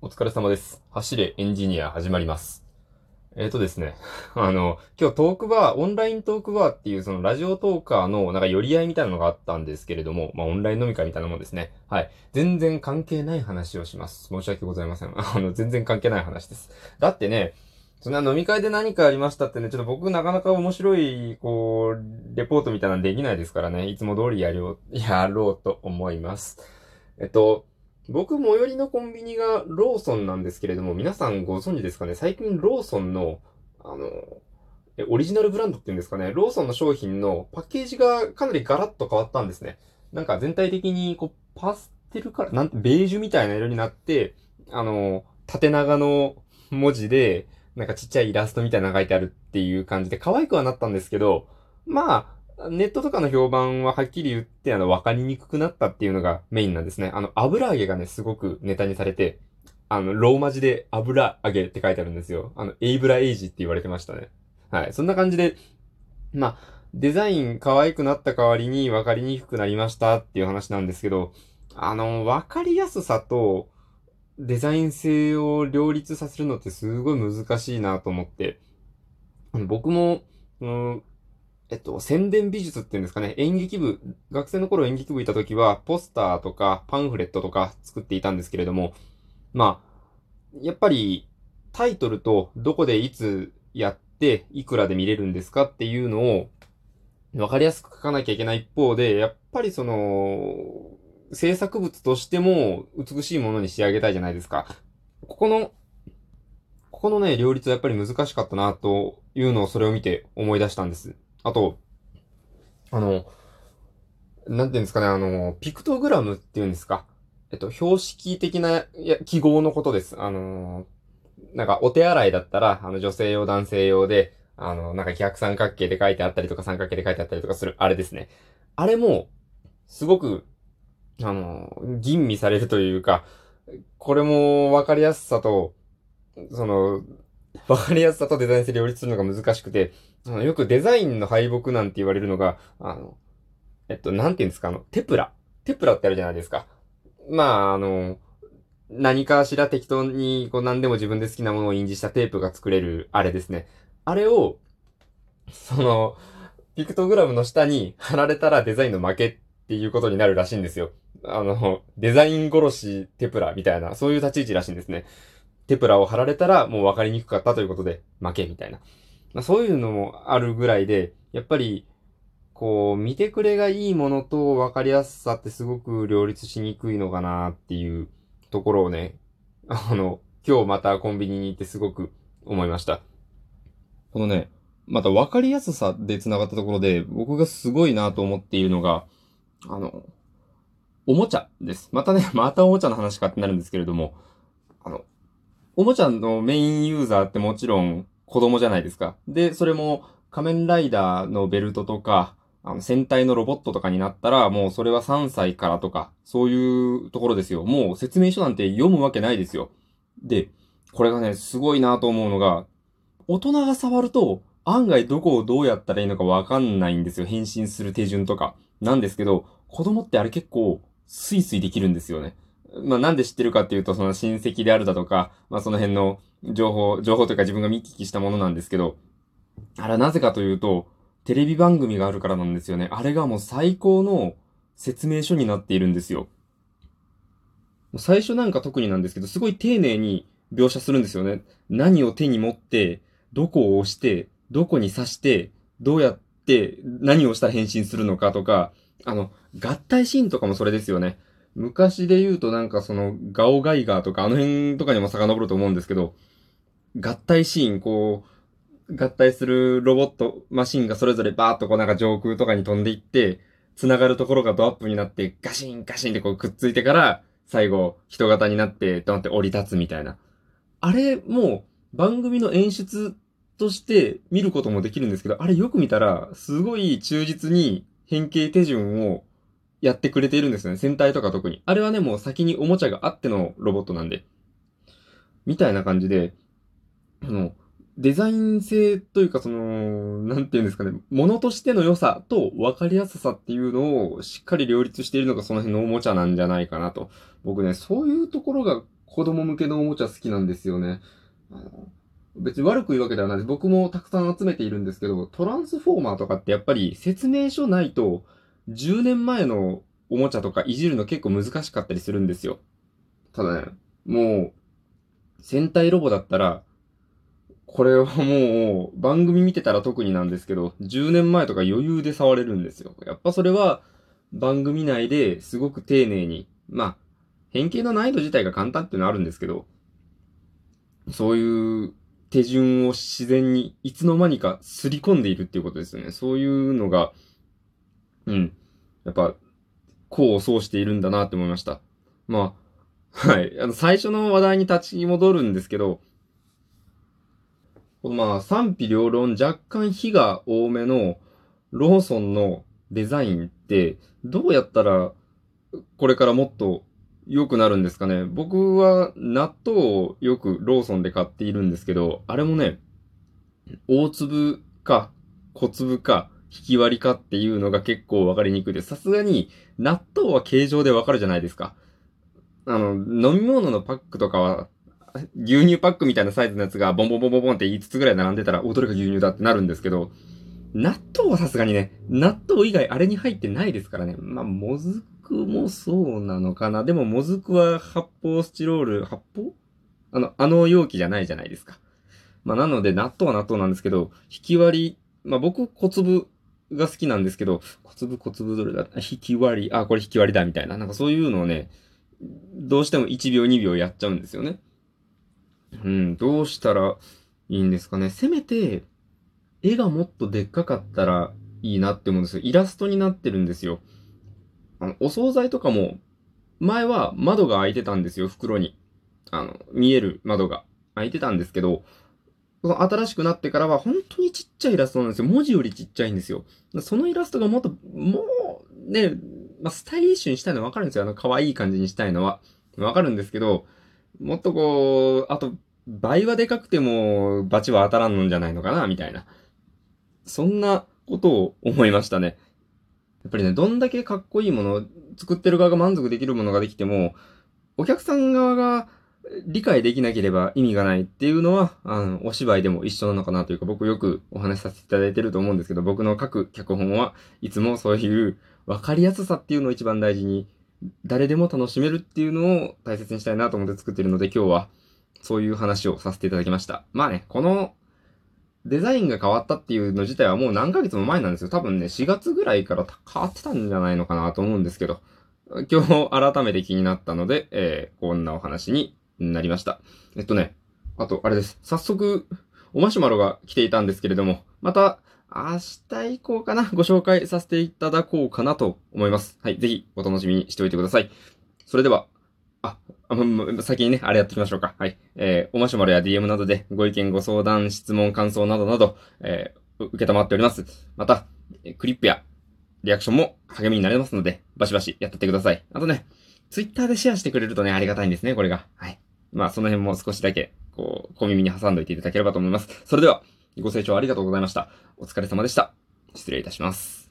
お疲れ様です。走れエンジニア始まります。えっ、ー、とですね。あの、今日トークバー、オンライントークバーっていうそのラジオトーカーのなんか寄り合いみたいなのがあったんですけれども、まあオンライン飲み会みたいなもんですね。はい。全然関係ない話をします。申し訳ございません。あの、全然関係ない話です。だってね、そんな飲み会で何かありましたってね、ちょっと僕なかなか面白い、こう、レポートみたいなのできないですからね、いつも通りやろう、やろうと思います。えっと、僕、最寄りのコンビニがローソンなんですけれども、皆さんご存知ですかね？最近ローソンの、あの、オリジナルブランドっていうんですかね？ローソンの商品のパッケージがかなりガラッと変わったんですね。なんか全体的に、こう、パステルから、なんて、ベージュみたいな色になって、あの、縦長の文字で、なんかちっちゃいイラストみたいなのが書いてあるっていう感じで可愛くはなったんですけど、まあ、ネットとかの評判ははっきり言って、あの、わかりにくくなったっていうのがメインなんですね。あの、油揚げがね、すごくネタにされて、あの、ローマ字で油揚げって書いてあるんですよ。あの、エイブラエイジって言われてましたね。はい。そんな感じで、まあ、デザイン可愛くなった代わりに分かりにくくなりましたっていう話なんですけど、あの、分かりやすさとデザイン性を両立させるのってすごい難しいなと思って、僕も、うん、えっと、宣伝美術っていうんですかね、演劇部、学生の頃演劇部いた時は、ポスターとかパンフレットとか作っていたんですけれども、まあ、やっぱりタイトルとどこでいつやっていくらで見れるんですかっていうのをわかりやすく書かなきゃいけない一方で、やっぱりその、制作物としても美しいものに仕上げたいじゃないですか。ここの、ここのね、両立はやっぱり難しかったなというのをそれを見て思い出したんです。あと、あの、なんていうんですかね、あの、ピクトグラムっていうんですか？えっと、標識的な、記号のことです。あの、なんか、お手洗いだったら、あの、女性用、男性用で、あの、なんか逆三角形で書いてあったりとか三角形で書いてあったりとかする、あれですね。あれも、すごく、あの、吟味されるというか、これも分かりやすさと、その、分かりやすさとデザイン性両立するのが難しくて、あのよくデザインの敗北なんて言われるのが、あの、えっと、なんて言うんですか、あの、テプラ。テプラってあるじゃないですか。まあ、あの、何かしら適当に、こう何でも自分で好きなものを印字したテープが作れる、あれですね。あれを、その、ピクトグラムの下に貼られたらデザインの負けっていうことになるらしいんですよ。あの、デザイン殺しテプラみたいな、そういう立ち位置らしいんですね。テプラを貼られたらもう分かりにくかったということで負けみたいな。まあ、そういうのもあるぐらいで、やっぱり、こう、見てくれがいいものと分かりやすさってすごく両立しにくいのかなっていうところをね、あの、今日またコンビニに行ってすごく思いました。このね、また分かりやすさで繋がったところで、僕がすごいなと思っているのが、あの、おもちゃです。またね、またおもちゃの話かってなるんですけれども、あの、おもちゃのメインユーザーってもちろん子供じゃないですか。で、それも仮面ライダーのベルトとか、あの、戦隊のロボットとかになったら、もうそれは3歳からとか、そういうところですよ。もう説明書なんて読むわけないですよ。で、これがね、すごいなと思うのが、大人が触ると、案外どこをどうやったらいいのかわかんないんですよ。変身する手順とか。なんですけど、子供ってあれ結構、スイスイできるんですよね。まあなんで知ってるかっていうと、その親戚であるだとか、まあその辺の情報、情報というか自分が見聞きしたものなんですけど、あれなぜかというと、テレビ番組があるからなんですよね。あれがもう最高の説明書になっているんですよ。最初なんか特になんですけど、すごい丁寧に描写するんですよね。何を手に持って、どこを押して、どこに刺して、どうやって何をしたら変身するのかとか、あの、合体シーンとかもそれですよね。昔で言うとなんかその、ガオガイガーとかあの辺とかにも遡ると思うんですけど、合体シーン、こう、合体するロボット、マシンがそれぞれバーっとこうなんか上空とかに飛んでいって、繋がるところがドアップになって、ガシンガシンってこうくっついてから、最後、人型になって、ドンって降り立つみたいな。あれ、もう、番組の演出として見ることもできるんですけど、あれよく見たら、すごい忠実に変形手順をやってくれているんですよね。戦隊とか特に。あれはね、もう先におもちゃがあってのロボットなんで。みたいな感じで、あの、デザイン性というか、その、なんていうんですかね、ものとしての良さと分かりやすさっていうのをしっかり両立しているのがその辺のおもちゃなんじゃないかなと。僕ね、そういうところが子供向けのおもちゃ好きなんですよね。あの別に悪く言うわけではないです。僕もたくさん集めているんですけど、トランスフォーマーとかってやっぱり説明書ないと、10年前のおもちゃとかいじるの結構難しかったりするんですよ。ただね、もう、戦隊ロボだったら、これはもう、番組見てたら特になんですけど、10年前とか余裕で触れるんですよ。やっぱそれは、番組内ですごく丁寧に、まあ、変形の難易度自体が簡単っていうのはあるんですけど、そういう手順を自然にいつの間にかすり込んでいるっていうことですよね。そういうのが、うん。やっぱ、功を奏しているんだなって思いました。まあ、はい。あの、最初の話題に立ち戻るんですけど、このまあ、賛否両論若干火が多めのローソンのデザインって、どうやったらこれからもっと良くなるんですかね。僕は納豆をよくローソンで買っているんですけど、あれもね、大粒か小粒か引き割りかっていうのが結構わかりにくいです。さすがに納豆は形状でわかるじゃないですか。あの、飲み物のパックとかは、牛乳パックみたいなサイズのやつがボンボンボンボンボンって5つぐらい並んでたら、お、どれが牛乳だってなるんですけど、納豆はさすがにね、納豆以外あれに入ってないですからね。まあ、もずくもそうなのかな。でも、もずくは発泡スチロール、発泡？あの、あの容器じゃないじゃないですか。まあ、なので、納豆は納豆なんですけど、引き割り、まあ、僕、小粒が好きなんですけど、小粒小粒どれだ？引き割り、あ、これ引き割りだみたいな。なんかそういうのをね、どうしても1秒2秒やっちゃうんですよね。うん、どうしたらいいんですかね。せめて、絵がもっとでっかかったらいいなって思うんですよ。イラストになってるんですよ。あの、お惣菜とかも、前は窓が開いてたんですよ、袋に。あの、見える窓が開いてたんですけど、その新しくなってからは本当にちっちゃいイラストなんですよ。文字よりちっちゃいんですよ。そのイラストがもっと、もう、ね、まあ、スタイリッシュにしたいのはわかるんですよ。あの、可愛い感じにしたいのは。わかるんですけど、もっとこう、あと、倍はでかくても、バチは当たらんのんじゃないのかな、みたいな。そんなことを思いましたね。やっぱりね、どんだけかっこいいもの、作ってる側が満足できるものができても、お客さん側が理解できなければ意味がないっていうのは、あの、お芝居でも一緒なのかなというか、僕よくお話しさせていただいてると思うんですけど、僕の書く脚本はいつもそういう分かりやすさっていうのを一番大事に、誰でも楽しめるっていうのを大切にしたいなと思って作ってるので、今日はそういう話をさせていただきました。まあね、このデザインが変わったっていうの自体はもう何ヶ月も前なんですよ。多分ね、4月ぐらいから変わってたんじゃないのかなと思うんですけど、今日改めて気になったので、えー、こんなお話にになりました。えっとね、あと、あれです。早速、おマシュマロが来ていたんですけれども、また、明日以降かな、ご紹介させていただこうかなと思います。はい、ぜひお楽しみにしておいてください。それでは、あ、あ先にね、あれやっておきましょうか。はい。えー、おマシュマロや DM などでご意見、ご相談、質問、感想などなど、えー、受けたまっております。また、クリップやリアクションも励みになりますので、バシバシやってってください。あとね、ツイッターでシェアしてくれるとね、ありがたいんですね、これが。はい。まあ、その辺も少しだけ、こう、小耳に挟んでおいていただければと思います。それでは、ご清聴ありがとうございました。お疲れ様でした。失礼いたします。